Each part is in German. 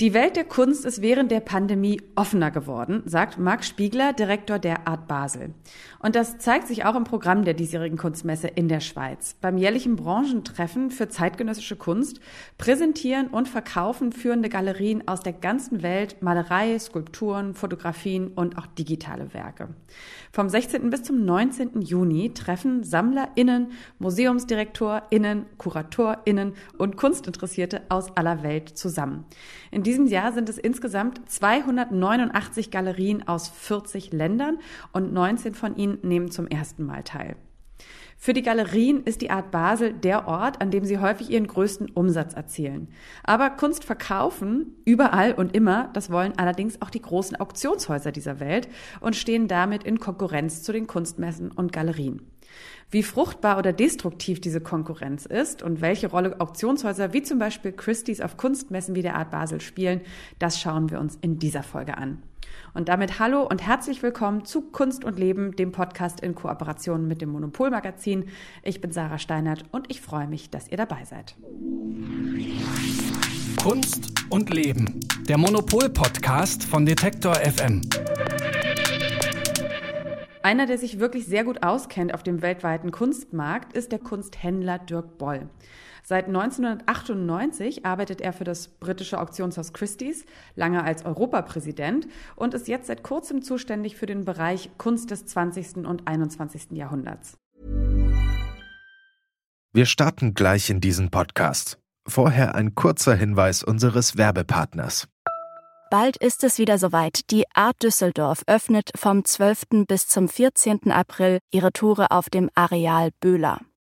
Die Welt der Kunst ist während der Pandemie offener geworden, sagt Marc Spiegler, Direktor der Art Basel. Und das zeigt sich auch im Programm der diesjährigen Kunstmesse in der Schweiz. Beim jährlichen Branchentreffen für zeitgenössische Kunst präsentieren und verkaufen führende Galerien aus der ganzen Welt Malerei, Skulpturen, Fotografien und auch digitale Werke. Vom 16. bis zum 19. Juni treffen SammlerInnen, MuseumsdirektorInnen, KuratorInnen und Kunstinteressierte aus aller Welt zusammen. In diesem Jahr sind es insgesamt 289 Galerien aus 40 Ländern und 19 von ihnen nehmen zum ersten Mal teil. Für die Galerien ist die Art Basel der Ort, an dem sie häufig ihren größten Umsatz erzielen. Aber Kunst verkaufen, überall und immer, das wollen allerdings auch die großen Auktionshäuser dieser Welt und stehen damit in Konkurrenz zu den Kunstmessen und Galerien. Wie fruchtbar oder destruktiv diese Konkurrenz ist und welche Rolle Auktionshäuser wie zum Beispiel Christie's auf Kunstmessen wie der Art Basel spielen, das schauen wir uns in dieser Folge an. Und damit hallo und herzlich willkommen zu Kunst und Leben, dem Podcast in Kooperation mit dem Monopolmagazin. Ich bin Sarah Steinert und ich freue mich, dass ihr dabei seid. Kunst und Leben, der Monopol-Podcast von Detektor FM. Einer, der sich wirklich sehr gut auskennt auf dem weltweiten Kunstmarkt, ist der Kunsthändler Dirk Boll. Seit 1998 arbeitet er für das britische Auktionshaus Christie's, lange als Europapräsident und ist jetzt seit kurzem zuständig für den Bereich Kunst des 20. und 21. Jahrhunderts. Wir starten gleich in diesen Podcast. Vorher ein kurzer Hinweis unseres Werbepartners. Bald ist es wieder soweit. Die Art Düsseldorf öffnet vom 12. bis zum 14. April ihre Tore auf dem Areal Böhler.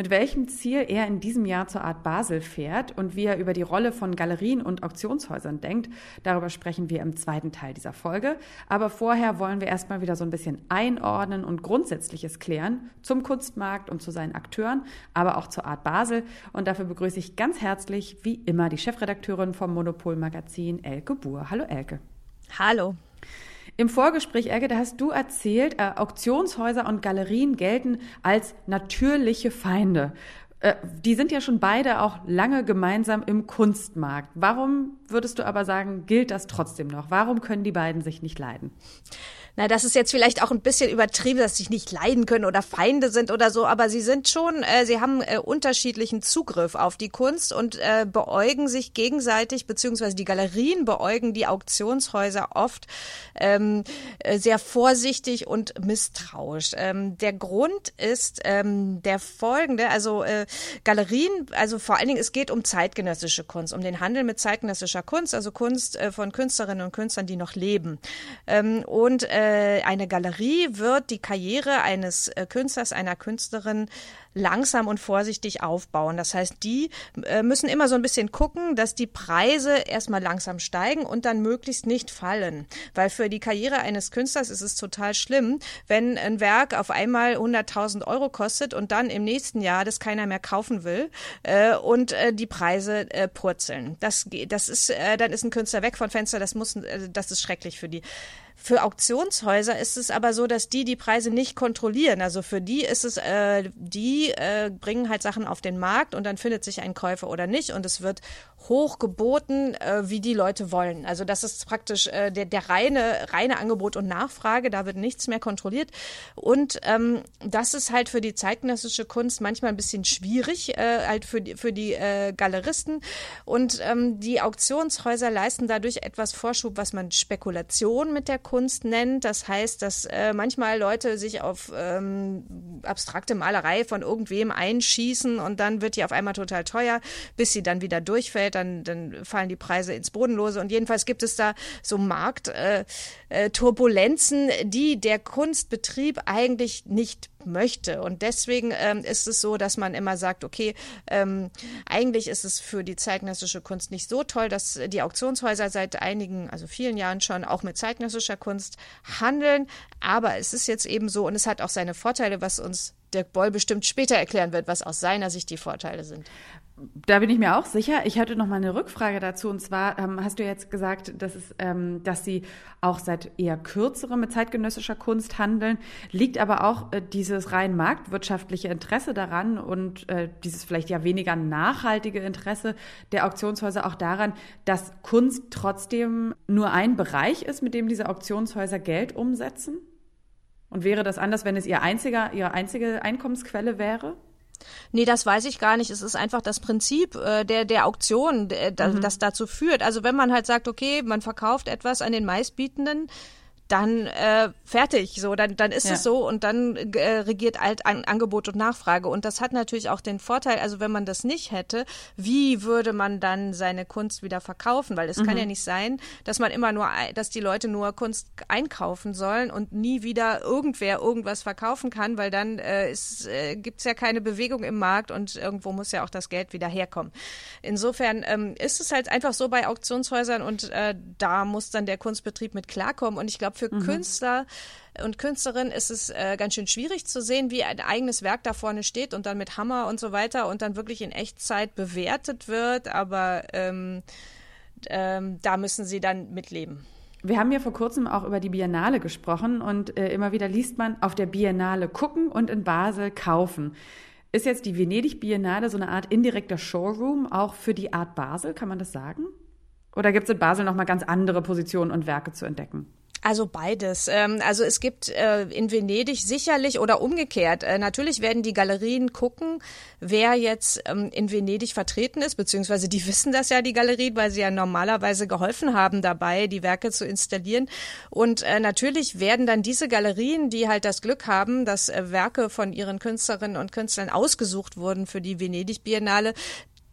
Mit welchem Ziel er in diesem Jahr zur Art Basel fährt und wie er über die Rolle von Galerien und Auktionshäusern denkt. Darüber sprechen wir im zweiten Teil dieser Folge. Aber vorher wollen wir erstmal wieder so ein bisschen einordnen und Grundsätzliches klären zum Kunstmarkt und zu seinen Akteuren, aber auch zur Art Basel. Und dafür begrüße ich ganz herzlich, wie immer, die Chefredakteurin vom Monopol Magazin, Elke Buhr. Hallo Elke. Hallo. Im Vorgespräch, Elke, da hast du erzählt, äh, Auktionshäuser und Galerien gelten als natürliche Feinde. Äh, die sind ja schon beide auch lange gemeinsam im Kunstmarkt. Warum würdest du aber sagen, gilt das trotzdem noch? Warum können die beiden sich nicht leiden? Na, das ist jetzt vielleicht auch ein bisschen übertrieben, dass sie nicht leiden können oder Feinde sind oder so, aber sie sind schon, äh, sie haben äh, unterschiedlichen Zugriff auf die Kunst und äh, beäugen sich gegenseitig, beziehungsweise die Galerien beäugen die Auktionshäuser oft ähm, äh, sehr vorsichtig und misstrauisch. Ähm, der Grund ist ähm, der folgende, also äh, Galerien, also vor allen Dingen, es geht um zeitgenössische Kunst, um den Handel mit zeitgenössischer Kunst, also Kunst äh, von Künstlerinnen und Künstlern, die noch leben. Ähm, und äh, äh, eine Galerie wird die Karriere eines äh, Künstlers, einer Künstlerin langsam und vorsichtig aufbauen. Das heißt, die äh, müssen immer so ein bisschen gucken, dass die Preise erstmal langsam steigen und dann möglichst nicht fallen. Weil für die Karriere eines Künstlers ist es total schlimm, wenn ein Werk auf einmal 100.000 Euro kostet und dann im nächsten Jahr das keiner mehr kaufen will äh, und äh, die Preise äh, purzeln. Das, das ist, äh, dann ist ein Künstler weg von Fenster, das muss, äh, das ist schrecklich für die Für Auktionshäuser ist es aber so, dass die die Preise nicht kontrollieren. Also für die ist es, äh, die äh, bringen halt Sachen auf den Markt und dann findet sich ein Käufer oder nicht und es wird hoch geboten, äh, wie die Leute wollen. Also das ist praktisch äh, der, der reine, reine Angebot und Nachfrage, da wird nichts mehr kontrolliert. Und ähm, das ist halt für die zeitgenössische Kunst manchmal ein bisschen schwierig, äh, halt für die, für die äh, Galeristen. Und ähm, die Auktionshäuser leisten dadurch etwas Vorschub, was man Spekulation mit der nennt. Das heißt, dass äh, manchmal Leute sich auf ähm, abstrakte Malerei von irgendwem einschießen und dann wird die auf einmal total teuer, bis sie dann wieder durchfällt, dann, dann fallen die Preise ins Bodenlose. Und jedenfalls gibt es da so Marktturbulenzen, äh, äh, die der Kunstbetrieb eigentlich nicht möchte. Und deswegen ähm, ist es so, dass man immer sagt, okay, ähm, eigentlich ist es für die zeitgenössische Kunst nicht so toll, dass die Auktionshäuser seit einigen, also vielen Jahren schon auch mit zeitgenössischer Kunst handeln. Aber es ist jetzt eben so und es hat auch seine Vorteile, was uns Dirk Boll bestimmt später erklären wird, was aus seiner Sicht die Vorteile sind. Da bin ich mir auch sicher. Ich hatte noch mal eine Rückfrage dazu. Und zwar ähm, hast du jetzt gesagt, dass, es, ähm, dass sie auch seit eher kürzerem mit zeitgenössischer Kunst handeln. Liegt aber auch äh, dieses rein marktwirtschaftliche Interesse daran und äh, dieses vielleicht ja weniger nachhaltige Interesse der Auktionshäuser auch daran, dass Kunst trotzdem nur ein Bereich ist, mit dem diese Auktionshäuser Geld umsetzen? Und wäre das anders, wenn es ihr einziger, ihre einzige Einkommensquelle wäre? Nee, das weiß ich gar nicht. Es ist einfach das Prinzip äh, der, der Auktion, der, mhm. das dazu führt. Also wenn man halt sagt, okay, man verkauft etwas an den meistbietenden, dann äh, fertig, so dann dann ist ja. es so und dann äh, regiert alt an, Angebot und Nachfrage und das hat natürlich auch den Vorteil, also wenn man das nicht hätte, wie würde man dann seine Kunst wieder verkaufen, weil es mhm. kann ja nicht sein, dass man immer nur dass die Leute nur Kunst einkaufen sollen und nie wieder irgendwer irgendwas verkaufen kann, weil dann äh, ist, äh, gibt's ja keine Bewegung im Markt und irgendwo muss ja auch das Geld wieder herkommen. Insofern ähm, ist es halt einfach so bei Auktionshäusern und äh, da muss dann der Kunstbetrieb mit klarkommen und ich glaube für mhm. Künstler und Künstlerinnen ist es äh, ganz schön schwierig zu sehen, wie ein eigenes Werk da vorne steht und dann mit Hammer und so weiter und dann wirklich in Echtzeit bewertet wird. Aber ähm, ähm, da müssen sie dann mitleben. Wir haben ja vor kurzem auch über die Biennale gesprochen und äh, immer wieder liest man auf der Biennale gucken und in Basel kaufen. Ist jetzt die Venedig Biennale so eine Art indirekter Showroom auch für die Art Basel, kann man das sagen? Oder gibt es in Basel nochmal ganz andere Positionen und Werke zu entdecken? Also beides. Ähm, also es gibt äh, in Venedig sicherlich oder umgekehrt. Äh, natürlich werden die Galerien gucken, wer jetzt ähm, in Venedig vertreten ist, beziehungsweise die wissen das ja, die Galerien, weil sie ja normalerweise geholfen haben dabei, die Werke zu installieren. Und äh, natürlich werden dann diese Galerien, die halt das Glück haben, dass Werke von ihren Künstlerinnen und Künstlern ausgesucht wurden für die Venedig Biennale,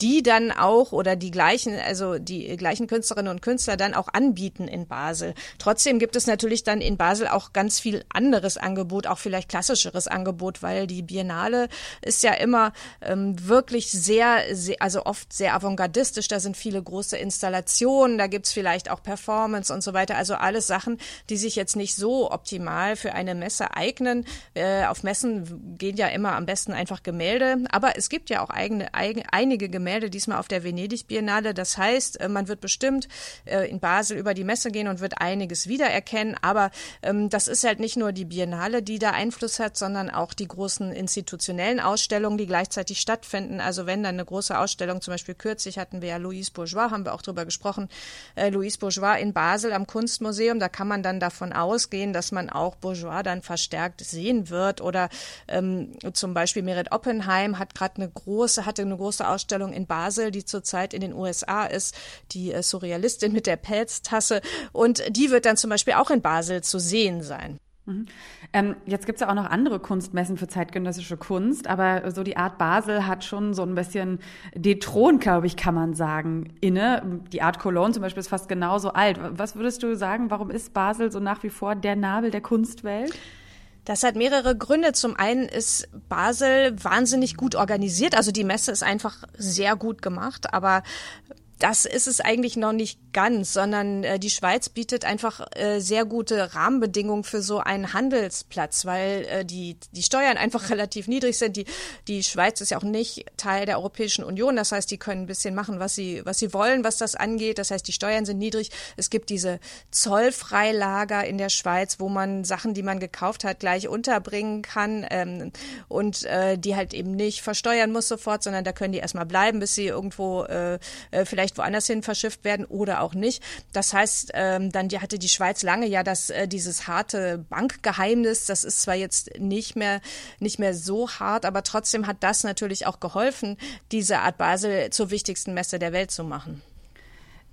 die dann auch oder die gleichen, also die gleichen Künstlerinnen und Künstler dann auch anbieten in Basel. Trotzdem gibt es natürlich dann in Basel auch ganz viel anderes Angebot, auch vielleicht klassischeres Angebot, weil die Biennale ist ja immer ähm, wirklich sehr, sehr, also oft sehr avantgardistisch. Da sind viele große Installationen, da gibt's vielleicht auch Performance und so weiter. Also alles Sachen, die sich jetzt nicht so optimal für eine Messe eignen. Äh, auf Messen gehen ja immer am besten einfach Gemälde, aber es gibt ja auch eigene, eigene einige Gemälde, Gemälde, diesmal auf der Venedig Biennale. Das heißt, äh, man wird bestimmt äh, in Basel über die Messe gehen und wird einiges wiedererkennen. Aber ähm, das ist halt nicht nur die Biennale, die da Einfluss hat, sondern auch die großen institutionellen Ausstellungen, die gleichzeitig stattfinden. Also wenn dann eine große Ausstellung, zum Beispiel kürzlich hatten wir ja Louise Bourgeois, haben wir auch drüber gesprochen, äh, Louise Bourgeois in Basel am Kunstmuseum, da kann man dann davon ausgehen, dass man auch Bourgeois dann verstärkt sehen wird. Oder ähm, zum Beispiel Merit Oppenheim hat gerade eine große, hatte eine große Ausstellung in Basel, die zurzeit in den USA ist, die äh, Surrealistin mit der Pelztasse. Und die wird dann zum Beispiel auch in Basel zu sehen sein. Mhm. Ähm, jetzt gibt es ja auch noch andere Kunstmessen für zeitgenössische Kunst, aber so die Art Basel hat schon so ein bisschen den Thron, glaube ich, kann man sagen, inne. Die Art Cologne zum Beispiel ist fast genauso alt. Was würdest du sagen, warum ist Basel so nach wie vor der Nabel der Kunstwelt? Das hat mehrere Gründe. Zum einen ist Basel wahnsinnig gut organisiert. Also die Messe ist einfach sehr gut gemacht. Aber das ist es eigentlich noch nicht ganz, sondern äh, die Schweiz bietet einfach äh, sehr gute Rahmenbedingungen für so einen Handelsplatz, weil äh, die, die Steuern einfach relativ niedrig sind. Die, die Schweiz ist ja auch nicht Teil der Europäischen Union. Das heißt, die können ein bisschen machen, was sie, was sie wollen, was das angeht. Das heißt, die Steuern sind niedrig. Es gibt diese Zollfreilager in der Schweiz, wo man Sachen, die man gekauft hat, gleich unterbringen kann ähm, und äh, die halt eben nicht versteuern muss sofort, sondern da können die erstmal bleiben, bis sie irgendwo äh, äh vielleicht woanders hin verschifft werden oder auch nicht. Das heißt, ähm, dann die, hatte die Schweiz lange ja das, äh, dieses harte Bankgeheimnis. Das ist zwar jetzt nicht mehr, nicht mehr so hart, aber trotzdem hat das natürlich auch geholfen, diese Art Basel zur wichtigsten Messe der Welt zu machen.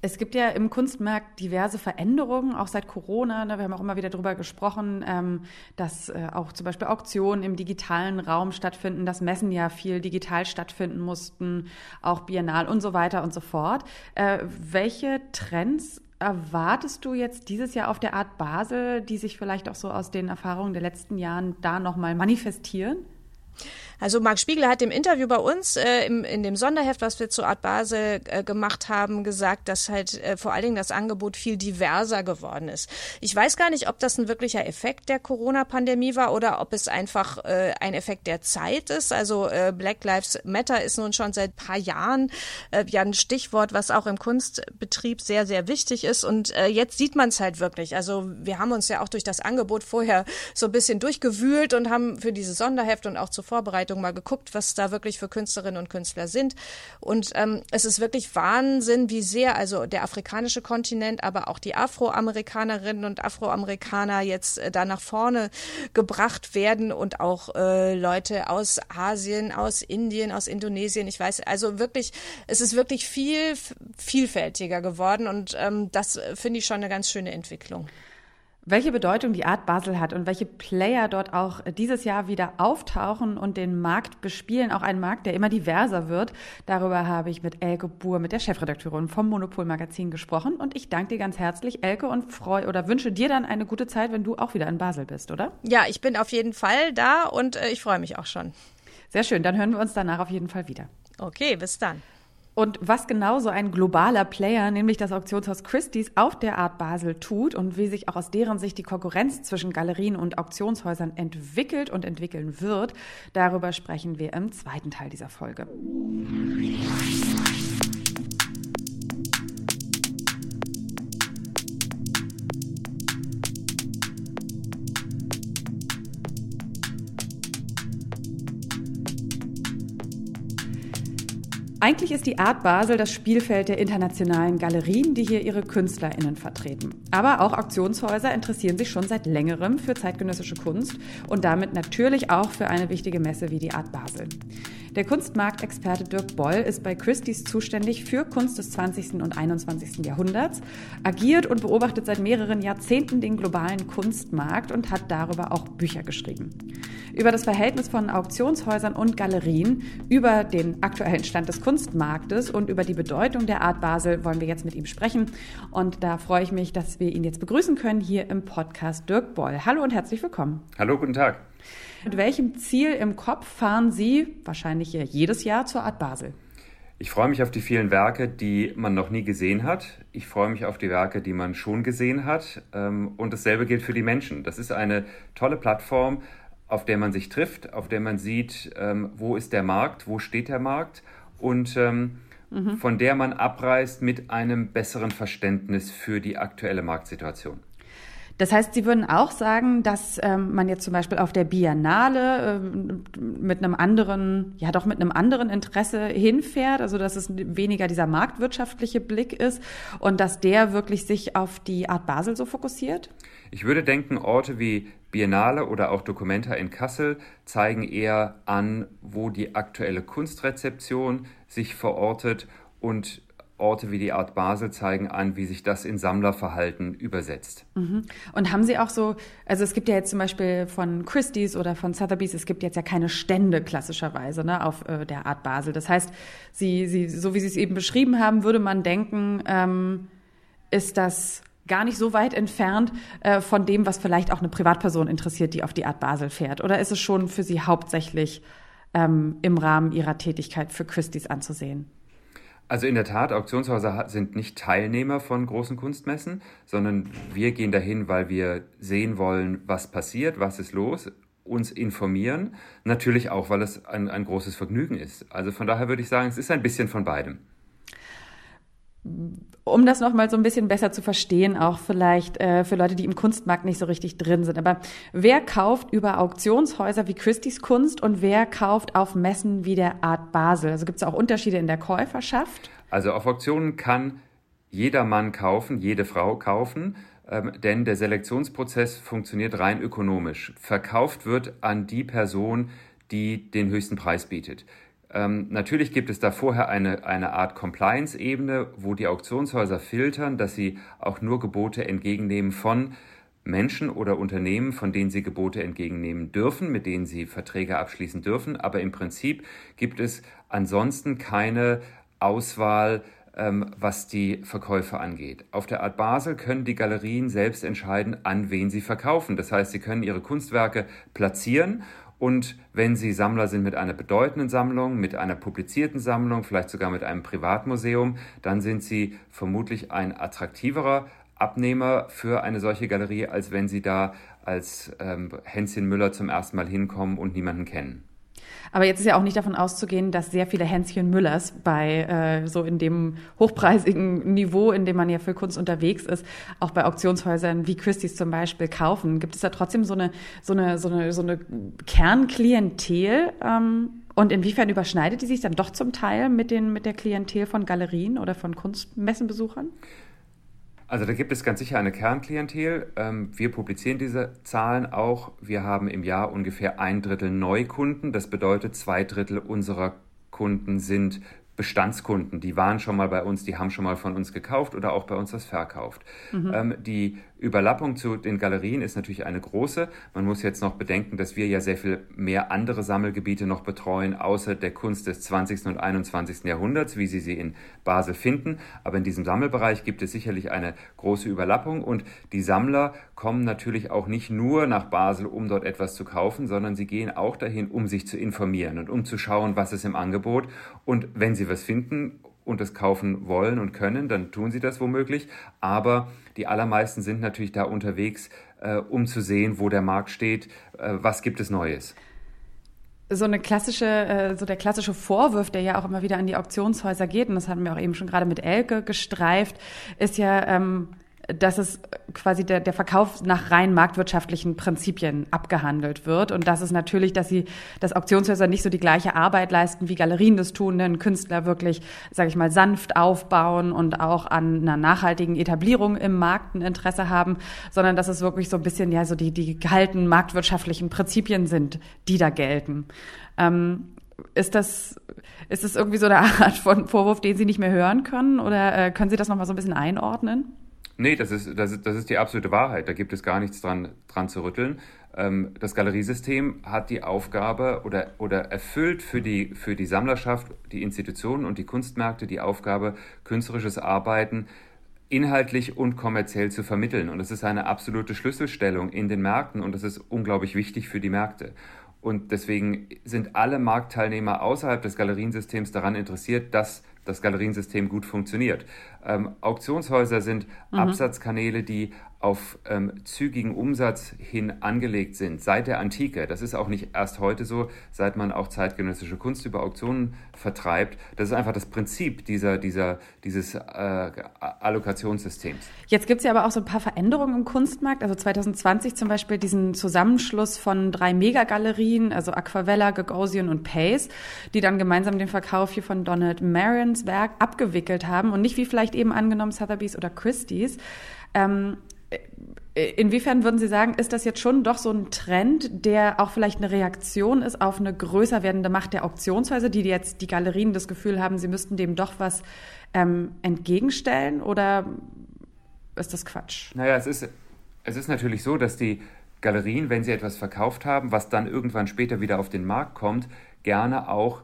Es gibt ja im Kunstmarkt diverse Veränderungen, auch seit Corona. Ne, wir haben auch immer wieder darüber gesprochen, ähm, dass äh, auch zum Beispiel Auktionen im digitalen Raum stattfinden, dass Messen ja viel digital stattfinden mussten, auch Biennal und so weiter und so fort. Äh, welche Trends erwartest du jetzt dieses Jahr auf der Art Basel, die sich vielleicht auch so aus den Erfahrungen der letzten Jahren da nochmal manifestieren? Also Marc Spiegler hat im Interview bei uns äh, im, in dem Sonderheft, was wir zur Art Basel äh, gemacht haben, gesagt, dass halt äh, vor allen Dingen das Angebot viel diverser geworden ist. Ich weiß gar nicht, ob das ein wirklicher Effekt der Corona-Pandemie war oder ob es einfach äh, ein Effekt der Zeit ist. Also äh, Black Lives Matter ist nun schon seit paar Jahren äh, ja ein Stichwort, was auch im Kunstbetrieb sehr, sehr wichtig ist. Und äh, jetzt sieht man es halt wirklich. Also wir haben uns ja auch durch das Angebot vorher so ein bisschen durchgewühlt und haben für dieses Sonderheft und auch zur Vorbereitung Vorbereitung mal geguckt, was da wirklich für Künstlerinnen und Künstler sind. Und ähm, es ist wirklich Wahnsinn, wie sehr also der afrikanische Kontinent, aber auch die Afroamerikanerinnen und Afroamerikaner jetzt äh, da nach vorne gebracht werden und auch äh, Leute aus Asien, aus Indien, aus Indonesien. Ich weiß, also wirklich, es ist wirklich viel vielfältiger geworden und ähm, das äh, finde ich schon eine ganz schöne Entwicklung. Welche Bedeutung die Art Basel hat und welche Player dort auch dieses Jahr wieder auftauchen und den Markt bespielen, auch ein Markt, der immer diverser wird, darüber habe ich mit Elke Buhr, mit der Chefredakteurin vom Monopol Magazin gesprochen und ich danke dir ganz herzlich, Elke, und freue oder wünsche dir dann eine gute Zeit, wenn du auch wieder in Basel bist, oder? Ja, ich bin auf jeden Fall da und äh, ich freue mich auch schon. Sehr schön, dann hören wir uns danach auf jeden Fall wieder. Okay, bis dann. Und was genau so ein globaler Player, nämlich das Auktionshaus Christie's, auf der Art Basel tut und wie sich auch aus deren Sicht die Konkurrenz zwischen Galerien und Auktionshäusern entwickelt und entwickeln wird, darüber sprechen wir im zweiten Teil dieser Folge. Eigentlich ist die Art Basel das Spielfeld der internationalen Galerien, die hier ihre KünstlerInnen vertreten. Aber auch Auktionshäuser interessieren sich schon seit längerem für zeitgenössische Kunst und damit natürlich auch für eine wichtige Messe wie die Art Basel. Der Kunstmarktexperte Dirk Boll ist bei Christie's zuständig für Kunst des 20. und 21. Jahrhunderts, agiert und beobachtet seit mehreren Jahrzehnten den globalen Kunstmarkt und hat darüber auch Bücher geschrieben. Über das Verhältnis von Auktionshäusern und Galerien, über den aktuellen Stand des Kunstmarktes und über die Bedeutung der Art Basel wollen wir jetzt mit ihm sprechen. Und da freue ich mich, dass wir ihn jetzt begrüßen können hier im Podcast Dirk Boll. Hallo und herzlich willkommen. Hallo, guten Tag. Mit welchem Ziel im Kopf fahren Sie wahrscheinlich jedes Jahr zur Art Basel? Ich freue mich auf die vielen Werke, die man noch nie gesehen hat. Ich freue mich auf die Werke, die man schon gesehen hat. Ähm, und dasselbe gilt für die Menschen. Das ist eine tolle Plattform, auf der man sich trifft, auf der man sieht, ähm, wo ist der Markt, wo steht der Markt und ähm, mhm. von der man abreist mit einem besseren Verständnis für die aktuelle Marktsituation. Das heißt, Sie würden auch sagen, dass ähm, man jetzt zum Beispiel auf der Biennale äh, mit einem anderen, ja doch mit einem anderen Interesse hinfährt, also dass es weniger dieser marktwirtschaftliche Blick ist und dass der wirklich sich auf die Art Basel so fokussiert? Ich würde denken, Orte wie Biennale oder auch Documenta in Kassel zeigen eher an, wo die aktuelle Kunstrezeption sich verortet und Orte wie die Art Basel zeigen an, wie sich das in Sammlerverhalten übersetzt. Mhm. Und haben Sie auch so, also es gibt ja jetzt zum Beispiel von Christie's oder von Sotheby's, es gibt jetzt ja keine Stände klassischerweise ne, auf äh, der Art Basel. Das heißt, Sie, Sie, so wie Sie es eben beschrieben haben, würde man denken, ähm, ist das gar nicht so weit entfernt äh, von dem, was vielleicht auch eine Privatperson interessiert, die auf die Art Basel fährt? Oder ist es schon für Sie hauptsächlich ähm, im Rahmen Ihrer Tätigkeit für Christie's anzusehen? Also in der Tat, Auktionshäuser sind nicht Teilnehmer von großen Kunstmessen, sondern wir gehen dahin, weil wir sehen wollen, was passiert, was ist los, uns informieren. Natürlich auch, weil es ein, ein großes Vergnügen ist. Also von daher würde ich sagen, es ist ein bisschen von beidem um das nochmal so ein bisschen besser zu verstehen, auch vielleicht äh, für Leute, die im Kunstmarkt nicht so richtig drin sind. Aber wer kauft über Auktionshäuser wie Christie's Kunst und wer kauft auf Messen wie der Art Basel? Also gibt es auch Unterschiede in der Käuferschaft? Also auf Auktionen kann jeder Mann kaufen, jede Frau kaufen, ähm, denn der Selektionsprozess funktioniert rein ökonomisch. Verkauft wird an die Person, die den höchsten Preis bietet. Ähm, natürlich gibt es da vorher eine, eine Art Compliance-Ebene, wo die Auktionshäuser filtern, dass sie auch nur Gebote entgegennehmen von Menschen oder Unternehmen, von denen sie Gebote entgegennehmen dürfen, mit denen sie Verträge abschließen dürfen. Aber im Prinzip gibt es ansonsten keine Auswahl, ähm, was die Verkäufe angeht. Auf der Art Basel können die Galerien selbst entscheiden, an wen sie verkaufen. Das heißt, sie können ihre Kunstwerke platzieren und wenn Sie Sammler sind mit einer bedeutenden Sammlung, mit einer publizierten Sammlung, vielleicht sogar mit einem Privatmuseum, dann sind Sie vermutlich ein attraktiverer Abnehmer für eine solche Galerie, als wenn Sie da als ähm, Hänschen Müller zum ersten Mal hinkommen und niemanden kennen. Aber jetzt ist ja auch nicht davon auszugehen, dass sehr viele Hänschen Müllers bei äh, so in dem hochpreisigen Niveau, in dem man ja für Kunst unterwegs ist, auch bei Auktionshäusern wie Christie's zum Beispiel kaufen. Gibt es da trotzdem so eine so eine so eine so eine Kernklientel? Ähm, und inwiefern überschneidet die sich dann doch zum Teil mit den mit der Klientel von Galerien oder von Kunstmessenbesuchern? Also da gibt es ganz sicher eine Kernklientel. Ähm, wir publizieren diese Zahlen auch. Wir haben im Jahr ungefähr ein Drittel Neukunden. Das bedeutet, zwei Drittel unserer Kunden sind Bestandskunden, die waren schon mal bei uns, die haben schon mal von uns gekauft oder auch bei uns was verkauft. Mhm. Ähm, die Überlappung zu den Galerien ist natürlich eine große. Man muss jetzt noch bedenken, dass wir ja sehr viel mehr andere Sammelgebiete noch betreuen, außer der Kunst des 20. und 21. Jahrhunderts, wie Sie sie in Basel finden. Aber in diesem Sammelbereich gibt es sicherlich eine große Überlappung und die Sammler kommen natürlich auch nicht nur nach Basel, um dort etwas zu kaufen, sondern sie gehen auch dahin, um sich zu informieren und um zu schauen, was ist im Angebot. Und wenn sie was finden und es kaufen wollen und können, dann tun sie das womöglich. Aber die allermeisten sind natürlich da unterwegs, äh, um zu sehen, wo der Markt steht, äh, was gibt es Neues so eine klassische, äh, so der klassische Vorwurf, der ja auch immer wieder an die Auktionshäuser geht, und das hatten wir auch eben schon gerade mit Elke gestreift, ist ja, ähm, dass es quasi der, der Verkauf nach rein marktwirtschaftlichen Prinzipien abgehandelt wird. Und das ist natürlich, dass sie, dass Auktionshäuser nicht so die gleiche Arbeit leisten, wie Galerien das tun, denn Künstler wirklich, sage ich mal, sanft aufbauen und auch an einer nachhaltigen Etablierung im Markt ein Interesse haben, sondern dass es wirklich so ein bisschen, ja, so die, die gehaltenen marktwirtschaftlichen Prinzipien sind, die da gelten. Ähm, ist das, ist das irgendwie so eine Art von Vorwurf, den Sie nicht mehr hören können? Oder äh, können Sie das nochmal so ein bisschen einordnen? Nee, das ist, das, ist, das ist die absolute Wahrheit. Da gibt es gar nichts dran, dran zu rütteln. Ähm, das Galeriesystem hat die Aufgabe oder, oder erfüllt für die, für die Sammlerschaft, die Institutionen und die Kunstmärkte die Aufgabe, künstlerisches Arbeiten inhaltlich und kommerziell zu vermitteln. Und das ist eine absolute Schlüsselstellung in den Märkten und das ist unglaublich wichtig für die Märkte. Und deswegen sind alle Marktteilnehmer außerhalb des Galeriensystems daran interessiert, dass das Galeriensystem gut funktioniert. Ähm, Auktionshäuser sind mhm. Absatzkanäle, die auf ähm, zügigen Umsatz hin angelegt sind, seit der Antike. Das ist auch nicht erst heute so, seit man auch zeitgenössische Kunst über Auktionen vertreibt. Das ist einfach das Prinzip dieser, dieser, dieses äh, Allokationssystems. Jetzt gibt es ja aber auch so ein paar Veränderungen im Kunstmarkt. Also 2020 zum Beispiel diesen Zusammenschluss von drei Megagalerien, also Aquavella, Gagosian und Pace, die dann gemeinsam den Verkauf hier von Donald Marions Werk abgewickelt haben und nicht wie vielleicht eben angenommen Sotheby's oder Christie's. Ähm, Inwiefern würden Sie sagen, ist das jetzt schon doch so ein Trend, der auch vielleicht eine Reaktion ist auf eine größer werdende Macht der Auktionshäuser, die jetzt die Galerien das Gefühl haben, sie müssten dem doch was ähm, entgegenstellen? Oder ist das Quatsch? Naja, es ist, es ist natürlich so, dass die Galerien, wenn sie etwas verkauft haben, was dann irgendwann später wieder auf den Markt kommt, gerne auch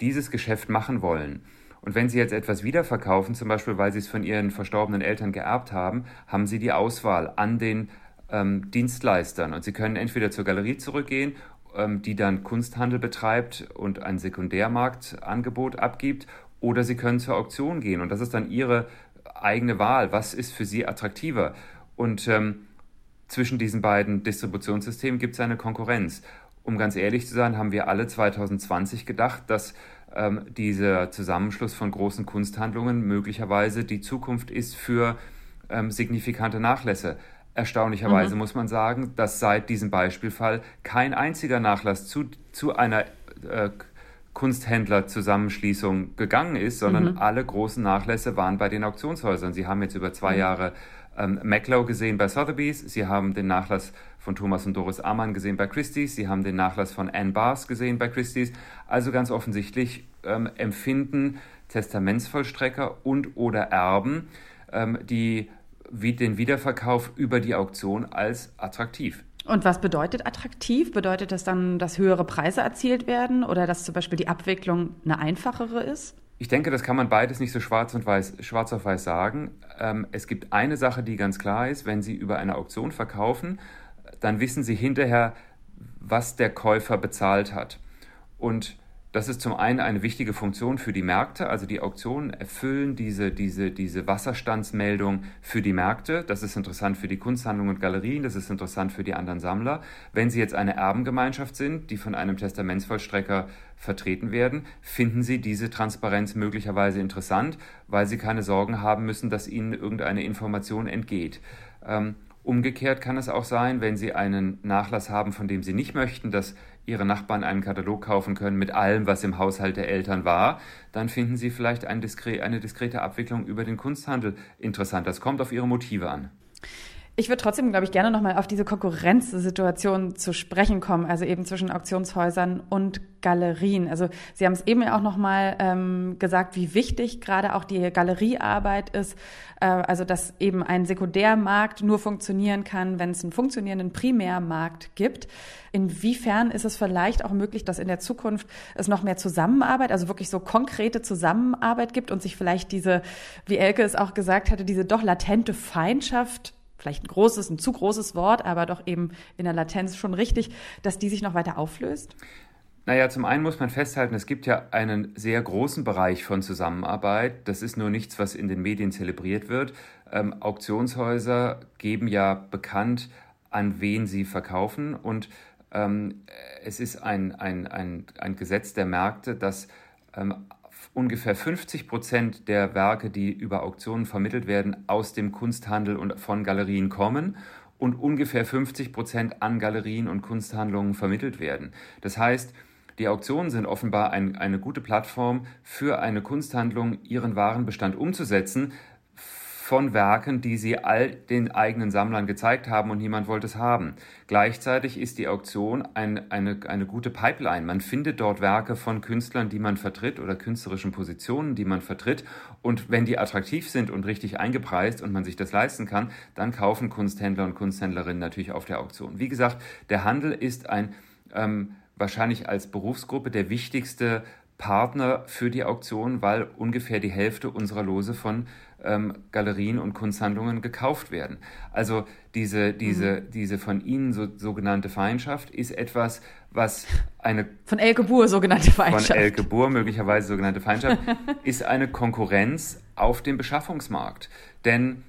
dieses Geschäft machen wollen. Und wenn Sie jetzt etwas wiederverkaufen, zum Beispiel weil Sie es von Ihren verstorbenen Eltern geerbt haben, haben Sie die Auswahl an den ähm, Dienstleistern. Und Sie können entweder zur Galerie zurückgehen, ähm, die dann Kunsthandel betreibt und ein Sekundärmarktangebot abgibt, oder Sie können zur Auktion gehen und das ist dann Ihre eigene Wahl. Was ist für Sie attraktiver? Und ähm, zwischen diesen beiden Distributionssystemen gibt es eine Konkurrenz. Um ganz ehrlich zu sein, haben wir alle 2020 gedacht, dass ähm, dieser Zusammenschluss von großen Kunsthandlungen möglicherweise die Zukunft ist für ähm, signifikante Nachlässe. Erstaunlicherweise mhm. muss man sagen, dass seit diesem Beispielfall kein einziger Nachlass zu, zu einer äh, Kunsthändlerzusammenschließung gegangen ist, sondern mhm. alle großen Nachlässe waren bei den Auktionshäusern. Sie haben jetzt über zwei mhm. Jahre ähm, Macklow gesehen bei Sotheby's, Sie haben den Nachlass von Thomas und Doris Amann gesehen bei Christie's, Sie haben den Nachlass von Anne Bars gesehen bei Christie's. Also ganz offensichtlich ähm, empfinden Testamentsvollstrecker und oder Erben ähm, die wie den Wiederverkauf über die Auktion als attraktiv. Und was bedeutet attraktiv? Bedeutet das dann, dass höhere Preise erzielt werden oder dass zum Beispiel die Abwicklung eine einfachere ist? Ich denke, das kann man beides nicht so schwarz und weiß, schwarz auf weiß sagen. Ähm, es gibt eine Sache, die ganz klar ist, wenn Sie über eine Auktion verkaufen, dann wissen Sie hinterher, was der Käufer bezahlt hat. Und das ist zum einen eine wichtige Funktion für die Märkte, also die Auktionen erfüllen diese, diese, diese Wasserstandsmeldung für die Märkte. Das ist interessant für die Kunsthandlungen und Galerien, das ist interessant für die anderen Sammler. Wenn Sie jetzt eine Erbengemeinschaft sind, die von einem Testamentsvollstrecker vertreten werden, finden Sie diese Transparenz möglicherweise interessant, weil Sie keine Sorgen haben müssen, dass Ihnen irgendeine Information entgeht. Ähm, Umgekehrt kann es auch sein, wenn Sie einen Nachlass haben, von dem Sie nicht möchten, dass Ihre Nachbarn einen Katalog kaufen können mit allem, was im Haushalt der Eltern war, dann finden Sie vielleicht eine, diskrete Abwicklung über den Kunsthandel interessant. Das kommt auf Ihre Motive an. Ich würde trotzdem, glaube ich, gerne nochmal auf diese Konkurrenzsituation zu sprechen kommen, also eben zwischen Auktionshäusern und Galerien. Also Sie haben es eben auch nochmal ähm, gesagt, wie wichtig gerade auch die Galeriearbeit ist, äh, also dass eben ein Sekundärmarkt nur funktionieren kann, wenn es einen funktionierenden Primärmarkt gibt. Inwiefern ist es vielleicht auch möglich, dass in der Zukunft es noch mehr Zusammenarbeit, also wirklich so konkrete Zusammenarbeit gibt und sich vielleicht diese, wie Elke es auch gesagt hatte, diese doch latente Feindschaft vielleicht ein großes, ein zu großes Wort, aber doch eben in der Latenz schon richtig, dass die sich noch weiter auflöst? Naja, zum einen muss man festhalten, es gibt ja einen sehr großen Bereich von Zusammenarbeit. Das ist nur nichts, was in den Medien zelebriert wird. Ähm, Auktionshäuser geben ja bekannt, an wen sie verkaufen. Und ähm, es ist ein, ein, ein, ein Gesetz der Märkte, dass ähm, ungefähr 50 Prozent der Werke, die über Auktionen vermittelt werden, aus dem Kunsthandel und von Galerien kommen und ungefähr 50 Prozent an Galerien und Kunsthandlungen vermittelt werden. Das heißt, die Auktionen sind offenbar ein, eine gute Plattform für eine Kunsthandlung, ihren Warenbestand umzusetzen, von Werken, die sie all den eigenen Sammlern gezeigt haben und niemand wollte es haben. Gleichzeitig ist die Auktion ein, eine, eine gute Pipeline. Man findet dort Werke von Künstlern, die man vertritt oder künstlerischen Positionen, die man vertritt. Und wenn die attraktiv sind und richtig eingepreist und man sich das leisten kann, dann kaufen Kunsthändler und Kunsthändlerinnen natürlich auf der Auktion. Wie gesagt, der Handel ist ein ähm, wahrscheinlich als Berufsgruppe der wichtigste Partner für die Auktion, weil ungefähr die Hälfte unserer Lose von ähm, Galerien und Kunsthandlungen gekauft werden. Also diese, diese, mhm. diese von Ihnen so, sogenannte Feindschaft ist etwas, was eine... Von Elke Buhr sogenannte Feindschaft. Von Elke Buhr möglicherweise sogenannte Feindschaft, ist eine Konkurrenz auf dem Beschaffungsmarkt. Denn,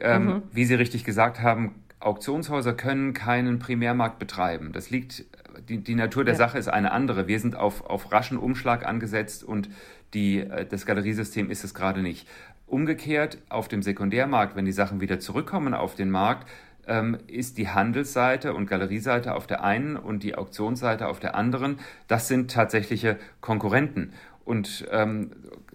ähm, mhm. wie Sie richtig gesagt haben, Auktionshäuser können keinen Primärmarkt betreiben. Das liegt, die, die Natur der ja. Sache ist eine andere. Wir sind auf, auf raschen Umschlag angesetzt und die, äh, das Galeriesystem ist es gerade nicht. Umgekehrt auf dem Sekundärmarkt, wenn die Sachen wieder zurückkommen auf den Markt, ähm, ist die Handelsseite und Galerieseite auf der einen und die Auktionsseite auf der anderen. Das sind tatsächliche Konkurrenten. Und ähm,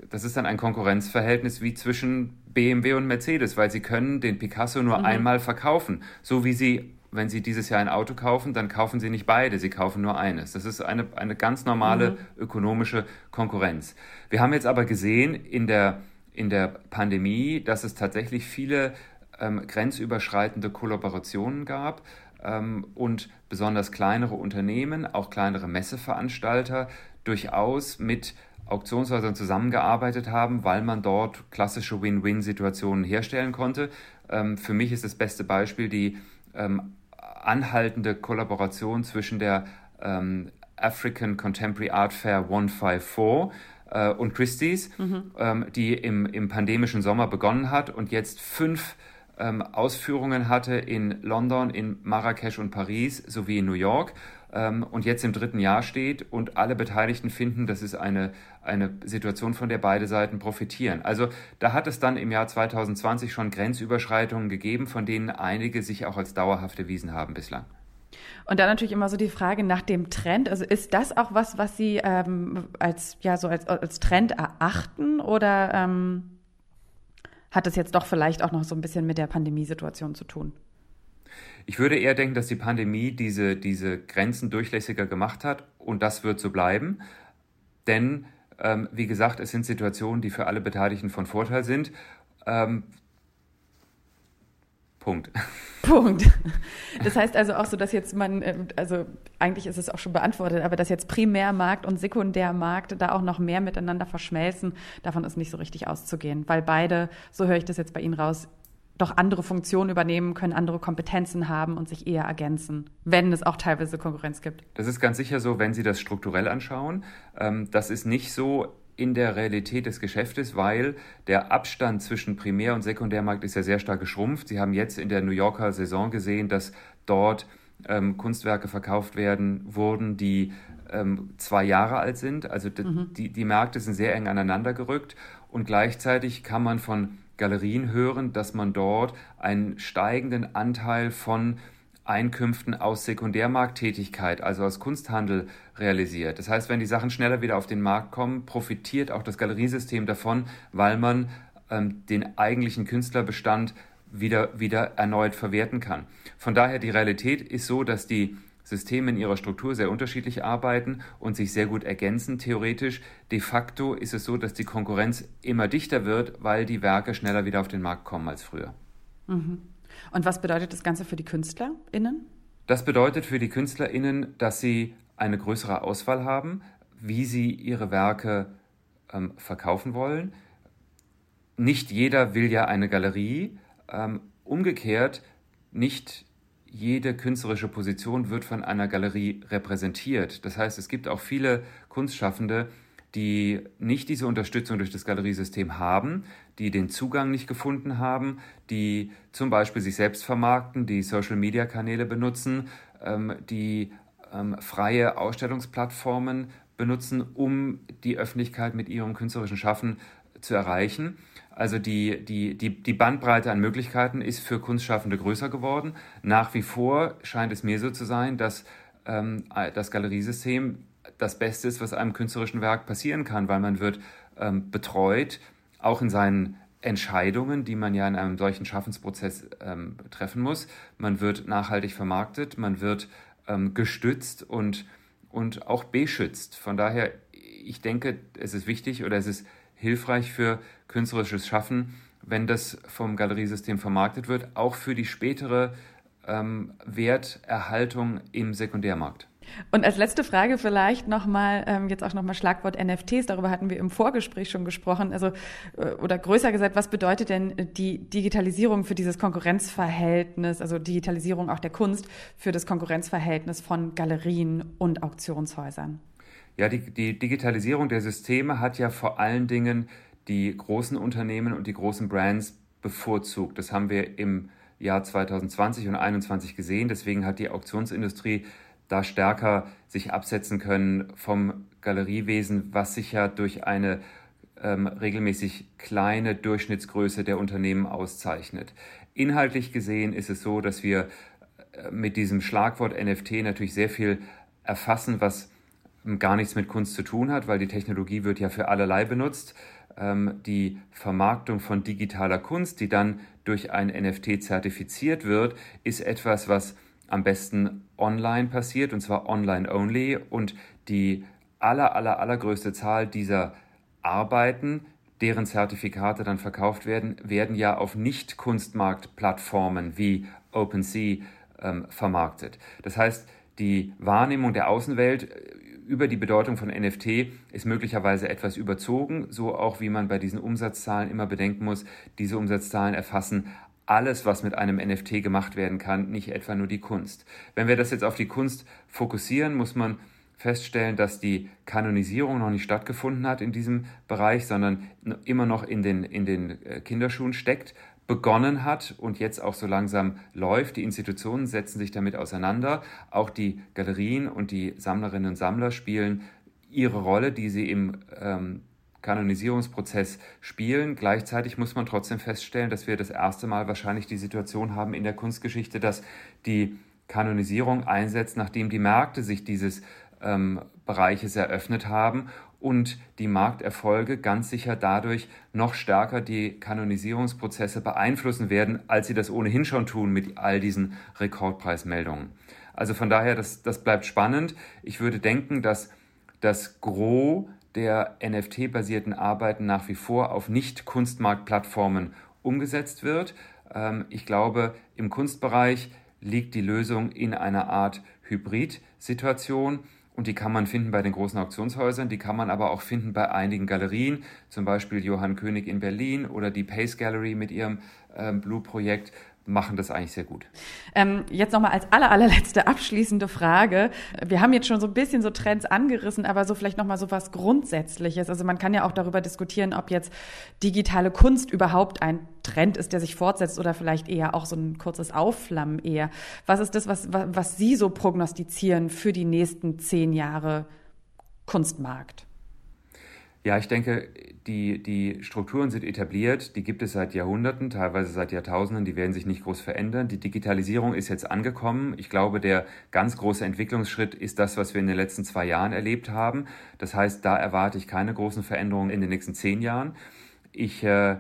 das ist dann ein Konkurrenzverhältnis wie zwischen BMW und Mercedes, weil sie können den Picasso nur mhm. einmal verkaufen. So wie sie, wenn sie dieses Jahr ein Auto kaufen, dann kaufen sie nicht beide, sie kaufen nur eines. Das ist eine, eine ganz normale mhm. ökonomische Konkurrenz. Wir haben jetzt aber gesehen in der in der Pandemie, dass es tatsächlich viele ähm, grenzüberschreitende Kollaborationen gab ähm, und besonders kleinere Unternehmen, auch kleinere Messeveranstalter durchaus mit Auktionshäusern zusammengearbeitet haben, weil man dort klassische Win-Win-Situationen herstellen konnte. Ähm, für mich ist das beste Beispiel die ähm, anhaltende Kollaboration zwischen der ähm, African Contemporary Art Fair 154 äh, und Christie's, mhm. ähm, die im, im pandemischen Sommer begonnen hat und jetzt fünf ähm, Ausführungen hatte in London, in Marrakesch und Paris sowie in New York ähm, und jetzt im dritten Jahr steht und alle Beteiligten finden, das ist eine, eine Situation, von der beide Seiten profitieren. Also da hat es dann im Jahr 2020 schon Grenzüberschreitungen gegeben, von denen einige sich auch als dauerhaft erwiesen haben bislang. Und dann natürlich immer so die Frage nach dem Trend. Also ist das auch was, was Sie ähm, als ja so als, als Trend erachten oder ähm, hat es jetzt doch vielleicht auch noch so ein bisschen mit der Pandemiesituation zu tun? Ich würde eher denken, dass die Pandemie diese, diese Grenzen durchlässiger gemacht hat und das wird so bleiben. Denn, ähm, wie gesagt, es sind Situationen, die für alle Beteiligten von Vorteil sind. Ähm, Punkt. Punkt. Das heißt also auch so, dass jetzt man, ähm, also eigentlich ist es auch schon beantwortet, aber dass jetzt Primärmarkt und Sekundärmarkt da auch noch mehr miteinander verschmelzen, davon ist nicht so richtig auszugehen, weil beide, so höre ich das jetzt bei Ihnen raus, doch andere Funktionen übernehmen können, andere Kompetenzen haben und sich eher ergänzen, wenn es auch teilweise Konkurrenz gibt. Das ist ganz sicher so, wenn Sie das strukturell anschauen. Ähm, das ist nicht so in der Realität des Geschäftes, weil der Abstand zwischen Primär- und Sekundärmarkt ist ja sehr stark geschrumpft. Sie haben jetzt in der New Yorker Saison gesehen, dass dort ähm, Kunstwerke verkauft werden wurden, die ähm, zwei Jahre alt sind. Also mhm. die, die Märkte sind sehr eng aneinander gerückt und gleichzeitig kann man von Galerien hören, dass man dort einen steigenden Anteil von Einkünften aus Sekundärmarkttätigkeit, also aus Kunsthandel, realisiert. Das heißt, wenn die Sachen schneller wieder auf den Markt kommen, profitiert auch das Galeriesystem davon, weil man ähm, den eigentlichen Künstlerbestand wieder, wieder erneut verwerten kann. Von daher die Realität ist so, dass die Systeme in ihrer Struktur sehr unterschiedlich arbeiten und sich sehr gut ergänzen, theoretisch. De facto ist es so, dass die Konkurrenz immer dichter wird, weil die Werke schneller wieder auf den Markt kommen als früher. Mhm. Und was bedeutet das Ganze für die KünstlerInnen? Das bedeutet für die KünstlerInnen, dass sie eine größere Auswahl haben, wie sie ihre Werke ähm, verkaufen wollen. Nicht jeder will ja eine Galerie. Ähm, umgekehrt, nicht jede künstlerische Position wird von einer Galerie repräsentiert. Das heißt, es gibt auch viele Kunstschaffende, die nicht diese Unterstützung durch das Galeriesystem haben, die den Zugang nicht gefunden haben, die zum Beispiel sich selbst vermarkten, die Social-Media-Kanäle benutzen, ähm, die ähm, freie Ausstellungsplattformen benutzen, um die Öffentlichkeit mit ihrem künstlerischen Schaffen zu erreichen. Also die, die, die, die Bandbreite an Möglichkeiten ist für Kunstschaffende größer geworden. Nach wie vor scheint es mir so zu sein, dass ähm, das Galeriesystem das Beste ist, was einem künstlerischen Werk passieren kann, weil man wird ähm, betreut, auch in seinen Entscheidungen, die man ja in einem solchen Schaffensprozess ähm, treffen muss. Man wird nachhaltig vermarktet, man wird ähm, gestützt und, und auch beschützt. Von daher, ich denke, es ist wichtig oder es ist hilfreich für künstlerisches Schaffen, wenn das vom Galeriesystem vermarktet wird, auch für die spätere ähm, Werterhaltung im Sekundärmarkt. Und als letzte Frage vielleicht nochmal, ähm, jetzt auch nochmal Schlagwort NFTs, darüber hatten wir im Vorgespräch schon gesprochen, also äh, oder größer gesagt, was bedeutet denn die Digitalisierung für dieses Konkurrenzverhältnis, also Digitalisierung auch der Kunst für das Konkurrenzverhältnis von Galerien und Auktionshäusern? Ja, die, die Digitalisierung der Systeme hat ja vor allen Dingen die großen Unternehmen und die großen Brands bevorzugt. Das haben wir im Jahr 2020 und 2021 gesehen. Deswegen hat die Auktionsindustrie da stärker sich absetzen können vom Galeriewesen, was sich ja durch eine ähm, regelmäßig kleine Durchschnittsgröße der Unternehmen auszeichnet. Inhaltlich gesehen ist es so, dass wir äh, mit diesem Schlagwort NFT natürlich sehr viel erfassen, was ähm, gar nichts mit Kunst zu tun hat, weil die Technologie wird ja für allerlei benutzt. Ähm, die Vermarktung von digitaler Kunst, die dann durch ein NFT zertifiziert wird, ist etwas, was am besten online passiert und zwar online only und die aller, aller, allergrößte Zahl dieser Arbeiten, deren Zertifikate dann verkauft werden, werden ja auf Nicht-Kunstmarktplattformen wie OpenSea ähm, vermarktet. Das heißt, die Wahrnehmung der Außenwelt äh, über die Bedeutung von NFT ist möglicherweise etwas überzogen, so auch wie man bei diesen Umsatzzahlen immer bedenken muss, diese Umsatzzahlen erfassen alles, was mit einem NFT gemacht werden kann, nicht etwa nur die Kunst. Wenn wir das jetzt auf die Kunst fokussieren, muss man feststellen, dass die Kanonisierung noch nicht stattgefunden hat in diesem Bereich, sondern immer noch in den, in den äh, Kinderschuhen steckt, begonnen hat und jetzt auch so langsam läuft. Die Institutionen setzen sich damit auseinander. Auch die Galerien und die Sammlerinnen und Sammler spielen ihre Rolle, die sie im ähm, Kanonisierungsprozess spielen. Gleichzeitig muss man trotzdem feststellen, dass wir das erste Mal wahrscheinlich die Situation haben in der Kunstgeschichte, dass die Kanonisierung einsetzt, nachdem die Märkte sich dieses ähm, Bereiches eröffnet haben und die Markterfolge ganz sicher dadurch noch stärker die Kanonisierungsprozesse beeinflussen werden, als sie das ohnehin schon tun mit all diesen Rekordpreismeldungen. Also von daher, das, das bleibt spannend. Ich würde denken, dass das Gros der NFT-basierten Arbeiten nach wie vor auf Nicht-Kunstmarktplattformen umgesetzt wird. Ähm, ich glaube, im Kunstbereich liegt die Lösung in einer Art Hybrid-Situation. Und die kann man finden bei den großen Auktionshäusern, die kann man aber auch finden bei einigen Galerien, zum Beispiel Johann König in Berlin oder die Pace Gallery mit ihrem äh, Blue-Projekt machen das eigentlich sehr gut. Ähm, jetzt nochmal als aller, allerletzte abschließende Frage. Wir haben jetzt schon so ein bisschen so Trends angerissen, aber so vielleicht nochmal so was Grundsätzliches. Also man kann ja auch darüber diskutieren, ob jetzt digitale Kunst überhaupt ein Trend ist, der sich fortsetzt oder vielleicht eher auch so ein kurzes Aufflammen eher. Was ist das, was, was, was Sie so prognostizieren für die nächsten zehn Jahre Kunstmarkt? Ja, ich denke, die, die Strukturen sind etabliert, die gibt es seit Jahrhunderten, teilweise seit Jahrtausenden, die werden sich nicht groß verändern. Die Digitalisierung ist jetzt angekommen. Ich glaube, der ganz große Entwicklungsschritt ist das, was wir in den letzten zwei Jahren erlebt haben. Das heißt, da erwarte ich keine großen Veränderungen in den nächsten zehn Jahren. Ich äh,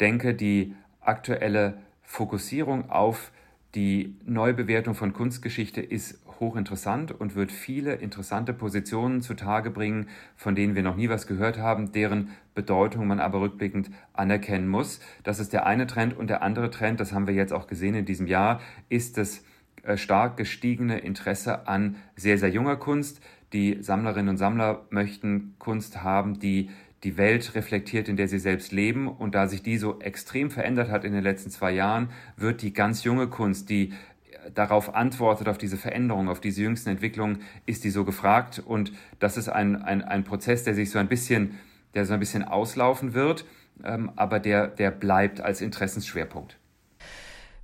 denke, die aktuelle Fokussierung auf die Neubewertung von Kunstgeschichte ist hochinteressant und wird viele interessante Positionen zutage bringen, von denen wir noch nie was gehört haben, deren Bedeutung man aber rückblickend anerkennen muss. Das ist der eine Trend und der andere Trend, das haben wir jetzt auch gesehen in diesem Jahr, ist das äh, stark gestiegene Interesse an sehr, sehr junger Kunst. Die Sammlerinnen und Sammler möchten Kunst haben, die die Welt reflektiert, in der sie selbst leben. Und da sich die so extrem verändert hat in den letzten zwei Jahren, wird die ganz junge Kunst, die darauf antwortet, auf diese Veränderung, auf diese jüngsten Entwicklungen, ist die so gefragt. Und das ist ein, ein, ein Prozess, der sich so ein bisschen, der so ein bisschen auslaufen wird, ähm, aber der, der bleibt als Interessensschwerpunkt.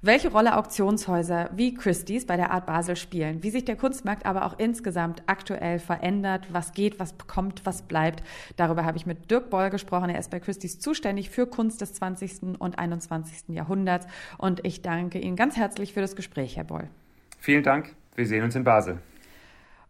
Welche Rolle Auktionshäuser wie Christie's bei der Art Basel spielen, wie sich der Kunstmarkt aber auch insgesamt aktuell verändert, was geht, was kommt, was bleibt. Darüber habe ich mit Dirk Boll gesprochen. Er ist bei Christie's zuständig für Kunst des 20. und 21. Jahrhunderts. Und ich danke Ihnen ganz herzlich für das Gespräch, Herr Boll. Vielen Dank. Wir sehen uns in Basel.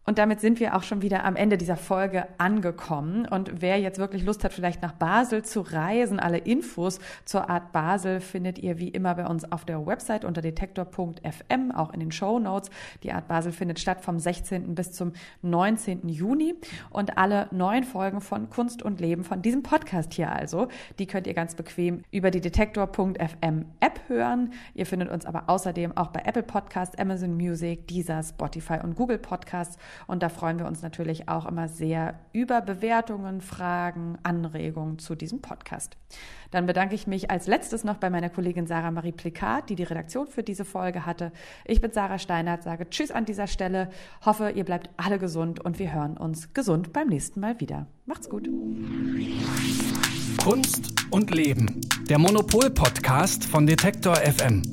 Und damit sind wir auch schon wieder am Ende dieser Folge angekommen. Und wer jetzt wirklich Lust hat, vielleicht nach Basel zu reisen, alle Infos zur Art Basel findet ihr wie immer bei uns auf der Website unter detektor.fm, auch in den Show Notes. Die Art Basel findet statt vom 16. bis zum 19. Juni. Und alle neuen Folgen von Kunst und Leben von diesem Podcast hier also, die könnt ihr ganz bequem über die detektor.fm App hören. Ihr findet uns aber außerdem auch bei Apple Podcasts, Amazon Music, Deezer, Spotify und Google Podcasts. Und da freuen wir uns natürlich auch immer sehr über Bewertungen, Fragen, Anregungen zu diesem Podcast. Dann bedanke ich mich als letztes noch bei meiner Kollegin Sarah Marie Plikat, die die Redaktion für diese Folge hatte. Ich bin Sarah Steinert, sage Tschüss an dieser Stelle, hoffe, ihr bleibt alle gesund und wir hören uns gesund beim nächsten Mal wieder. Macht's gut. Kunst und Leben. Der Monopol-Podcast von Detektor FM.